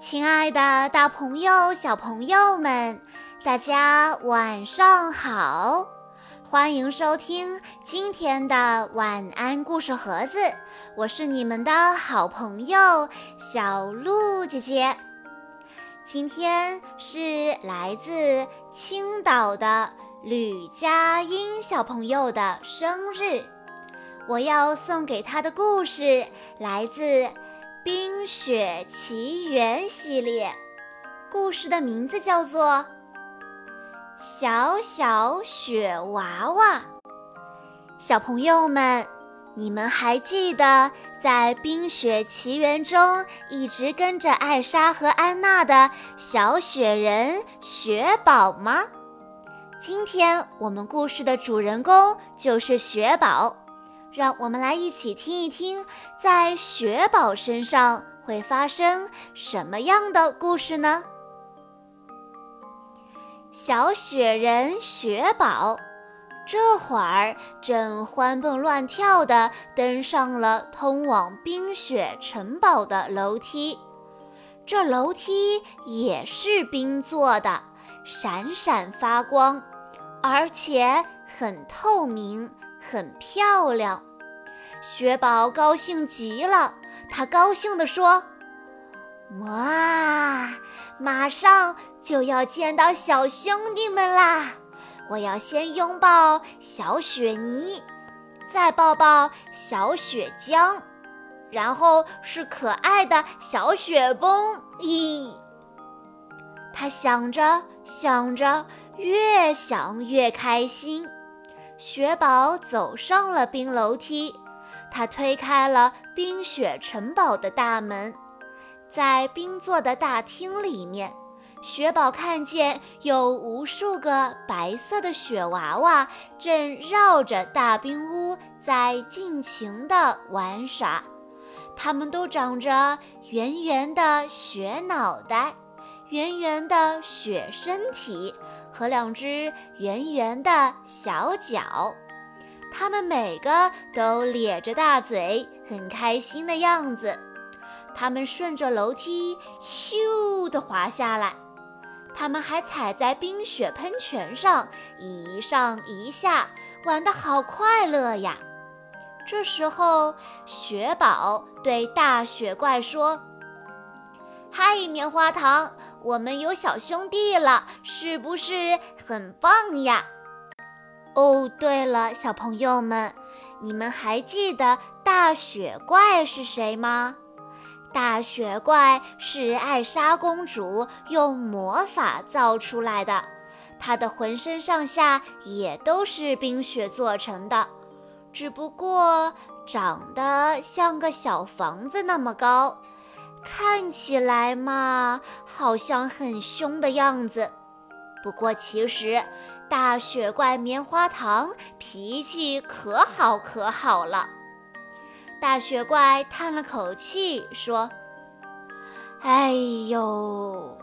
亲爱的，大朋友、小朋友们，大家晚上好！欢迎收听今天的晚安故事盒子，我是你们的好朋友小鹿姐姐。今天是来自青岛的吕佳音小朋友的生日，我要送给他的故事来自《冰雪奇缘》系列，故事的名字叫做《小小雪娃娃》。小朋友们。你们还记得在《冰雪奇缘》中一直跟着艾莎和安娜的小雪人雪宝吗？今天我们故事的主人公就是雪宝，让我们来一起听一听，在雪宝身上会发生什么样的故事呢？小雪人雪宝。这会儿正欢蹦乱跳地登上了通往冰雪城堡的楼梯，这楼梯也是冰做的，闪闪发光，而且很透明，很漂亮。雪宝高兴极了，他高兴地说：“哇，马上就要见到小兄弟们啦！”我要先拥抱小雪泥，再抱抱小雪浆，然后是可爱的小雪崩。咦，他想着想着，越想越开心。雪宝走上了冰楼梯，他推开了冰雪城堡的大门，在冰做的大厅里面。雪宝看见有无数个白色的雪娃娃正绕着大冰屋在尽情地玩耍，它们都长着圆圆的雪脑袋、圆圆的雪身体和两只圆圆的小脚，它们每个都咧着大嘴，很开心的样子。它们顺着楼梯咻地滑下来。他们还踩在冰雪喷泉上，一上一下，玩得好快乐呀！这时候，雪宝对大雪怪说：“嗨，棉花糖，我们有小兄弟了，是不是很棒呀？”哦，对了，小朋友们，你们还记得大雪怪是谁吗？大雪怪是艾莎公主用魔法造出来的，她的浑身上下也都是冰雪做成的，只不过长得像个小房子那么高，看起来嘛，好像很凶的样子。不过其实，大雪怪棉花糖脾气可好可好了。大雪怪叹了口气，说：“哎呦，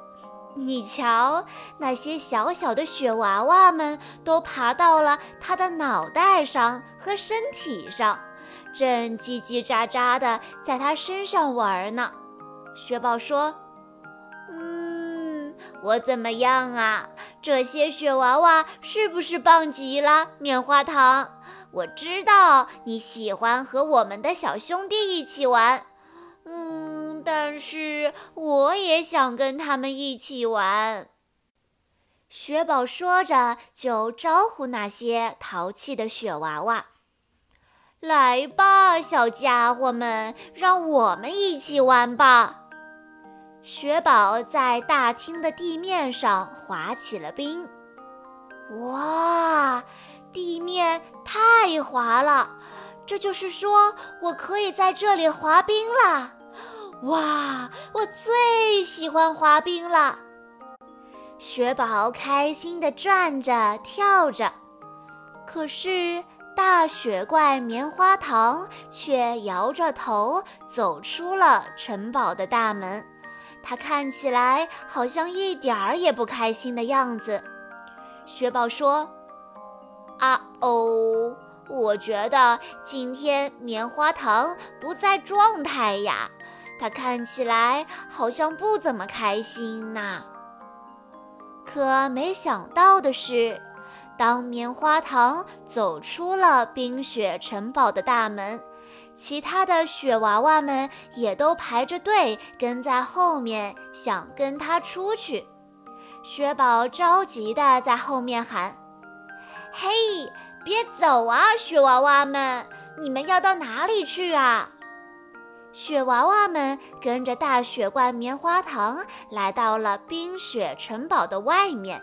你瞧，那些小小的雪娃娃们都爬到了他的脑袋上和身体上，正叽叽喳喳地在他身上玩呢。”雪宝说：“嗯，我怎么样啊？这些雪娃娃是不是棒极了？棉花糖。”我知道你喜欢和我们的小兄弟一起玩，嗯，但是我也想跟他们一起玩。雪宝说着，就招呼那些淘气的雪娃娃：“来吧，小家伙们，让我们一起玩吧！”雪宝在大厅的地面上滑起了冰，哇！地面太滑了，这就是说我可以在这里滑冰了。哇，我最喜欢滑冰了！雪宝开心地转着跳着，可是大雪怪棉花糖却摇着头走出了城堡的大门。他看起来好像一点儿也不开心的样子。雪宝说。啊哦，我觉得今天棉花糖不在状态呀，他看起来好像不怎么开心呐。可没想到的是，当棉花糖走出了冰雪城堡的大门，其他的雪娃娃们也都排着队跟在后面，想跟他出去。雪宝着急地在后面喊：“嘿，别走啊，雪娃娃们！你们要到哪里去啊？”雪娃娃们跟着大雪怪棉花糖来到了冰雪城堡的外面，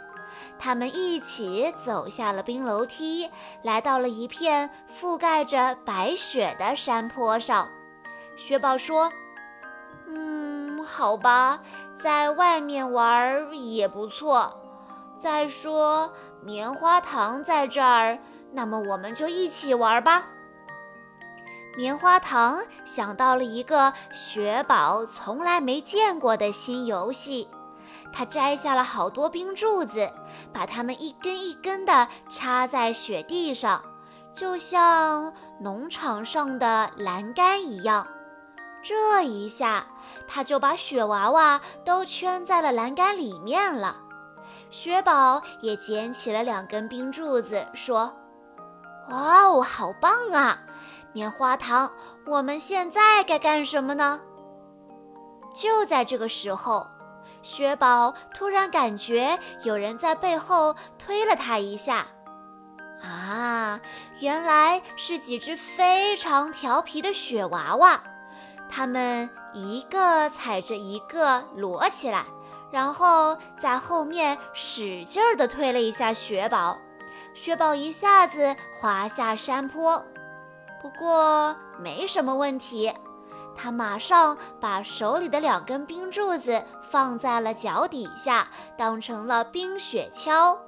他们一起走下了冰楼梯，来到了一片覆盖着白雪的山坡上。雪宝说：“嗯，好吧，在外面玩也不错。再说棉花糖在这儿，那么我们就一起玩吧。”棉花糖想到了一个雪宝从来没见过的新游戏，他摘下了好多冰柱子，把它们一根一根地插在雪地上，就像农场上的栏杆一样。这一下，他就把雪娃娃都圈在了栏杆里面了。雪宝也捡起了两根冰柱子，说：“哇哦，好棒啊！”棉花糖，我们现在该干什么呢？就在这个时候，雪宝突然感觉有人在背后推了他一下。啊，原来是几只非常调皮的雪娃娃，它们一个踩着一个摞起来，然后在后面使劲地推了一下雪宝，雪宝一下子滑下山坡。不过没什么问题，他马上把手里的两根冰柱子放在了脚底下，当成了冰雪橇。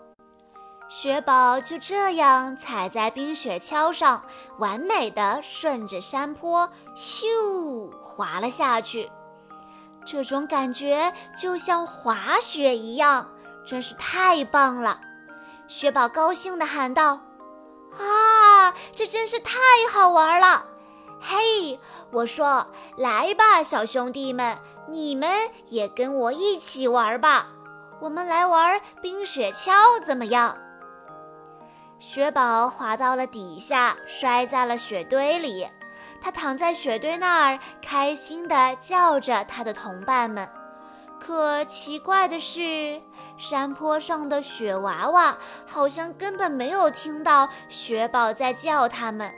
雪宝就这样踩在冰雪橇上，完美的顺着山坡咻滑了下去。这种感觉就像滑雪一样，真是太棒了！雪宝高兴地喊道。啊，这真是太好玩了！嘿，我说，来吧，小兄弟们，你们也跟我一起玩吧。我们来玩冰雪橇，怎么样？雪宝滑到了底下，摔在了雪堆里。他躺在雪堆那儿，开心地叫着他的同伴们。可奇怪的是，山坡上的雪娃娃好像根本没有听到雪宝在叫他们。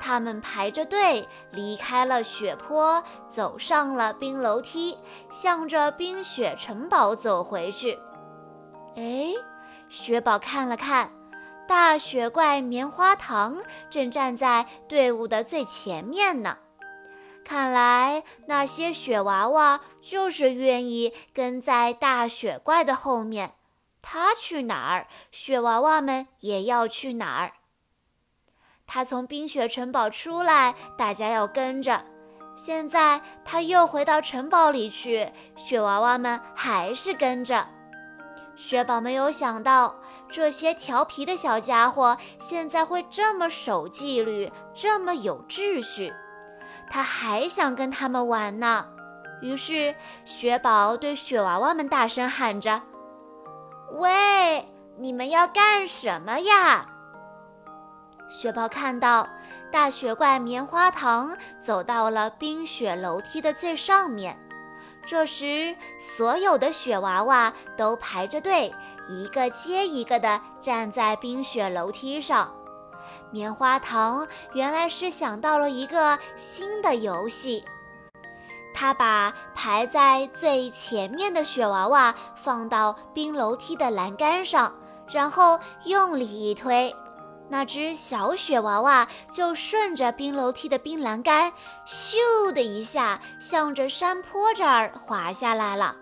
他们排着队离开了雪坡，走上了冰楼梯，向着冰雪城堡走回去。哎，雪宝看了看，大雪怪棉花糖正站在队伍的最前面呢。看来那些雪娃娃就是愿意跟在大雪怪的后面，他去哪儿，雪娃娃们也要去哪儿。他从冰雪城堡出来，大家要跟着。现在他又回到城堡里去，雪娃娃们还是跟着。雪宝没有想到，这些调皮的小家伙现在会这么守纪律，这么有秩序。他还想跟他们玩呢，于是雪宝对雪娃娃们大声喊着：“喂，你们要干什么呀？”雪豹看到大雪怪棉花糖走到了冰雪楼梯的最上面，这时所有的雪娃娃都排着队，一个接一个地站在冰雪楼梯上。棉花糖原来是想到了一个新的游戏，他把排在最前面的雪娃娃放到冰楼梯的栏杆上，然后用力一推，那只小雪娃娃就顺着冰楼梯的冰栏杆，咻的一下向着山坡这儿滑下来了。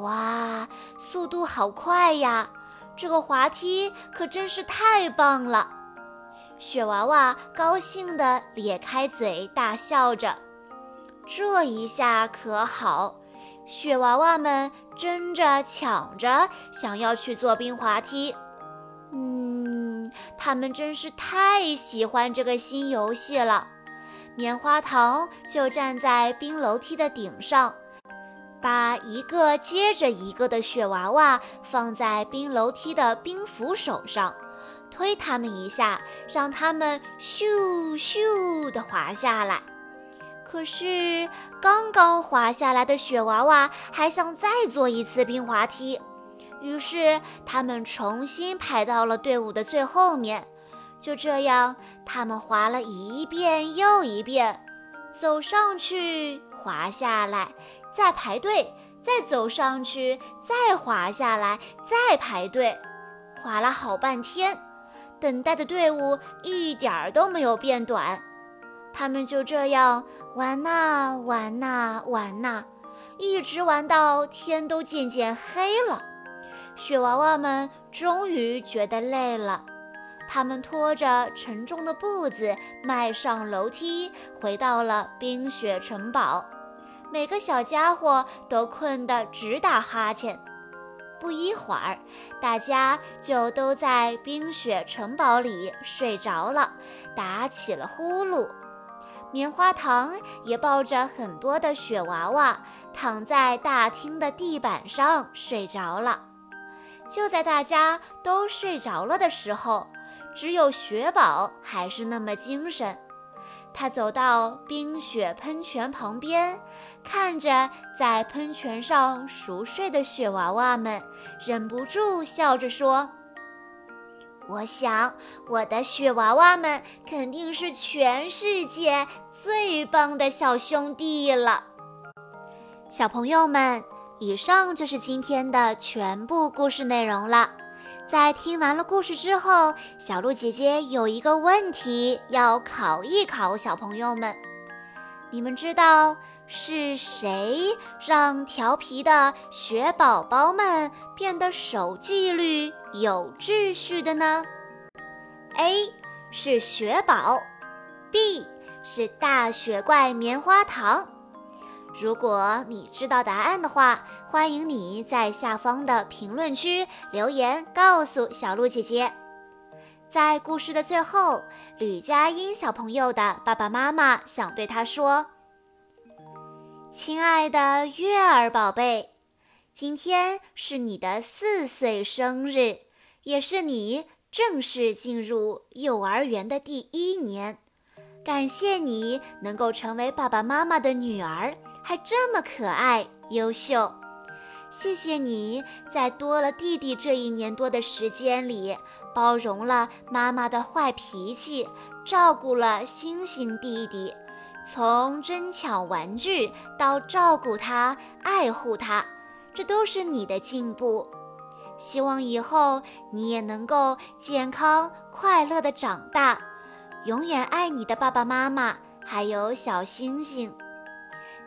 哇，速度好快呀！这个滑梯可真是太棒了。雪娃娃高兴地咧开嘴，大笑着。这一下可好，雪娃娃们争着抢着想要去坐冰滑梯。他们真是太喜欢这个新游戏了。棉花糖就站在冰楼梯的顶上，把一个接着一个的雪娃娃放在冰楼梯的冰扶手上，推它们一下，让它们咻咻地滑下来。可是，刚刚滑下来的雪娃娃还想再坐一次冰滑梯，于是他们重新排到了队伍的最后面。就这样，他们滑了一遍又一遍，走上去，滑下来，再排队，再走上去，再滑下来，再排队，滑了好半天，等待的队伍一点儿都没有变短。他们就这样玩呐玩呐玩呐，一直玩到天都渐渐黑了。雪娃娃们终于觉得累了。他们拖着沉重的步子迈上楼梯，回到了冰雪城堡。每个小家伙都困得直打哈欠。不一会儿，大家就都在冰雪城堡里睡着了，打起了呼噜。棉花糖也抱着很多的雪娃娃，躺在大厅的地板上睡着了。就在大家都睡着了的时候，只有雪宝还是那么精神，他走到冰雪喷泉旁边，看着在喷泉上熟睡的雪娃娃们，忍不住笑着说：“我想我的雪娃娃们肯定是全世界最棒的小兄弟了。”小朋友们，以上就是今天的全部故事内容了。在听完了故事之后，小鹿姐姐有一个问题要考一考小朋友们：你们知道是谁让调皮的雪宝宝们变得守纪律、有秩序的呢？A 是雪宝，B 是大雪怪棉花糖。如果你知道答案的话，欢迎你在下方的评论区留言告诉小鹿姐姐。在故事的最后，吕佳音小朋友的爸爸妈妈想对他说：“亲爱的月儿宝贝，今天是你的四岁生日，也是你正式进入幼儿园的第一年。感谢你能够成为爸爸妈妈的女儿。”还这么可爱优秀，谢谢你在多了弟弟这一年多的时间里，包容了妈妈的坏脾气，照顾了星星弟弟，从争抢玩具到照顾他、爱护他，这都是你的进步。希望以后你也能够健康快乐的长大，永远爱你的爸爸妈妈，还有小星星。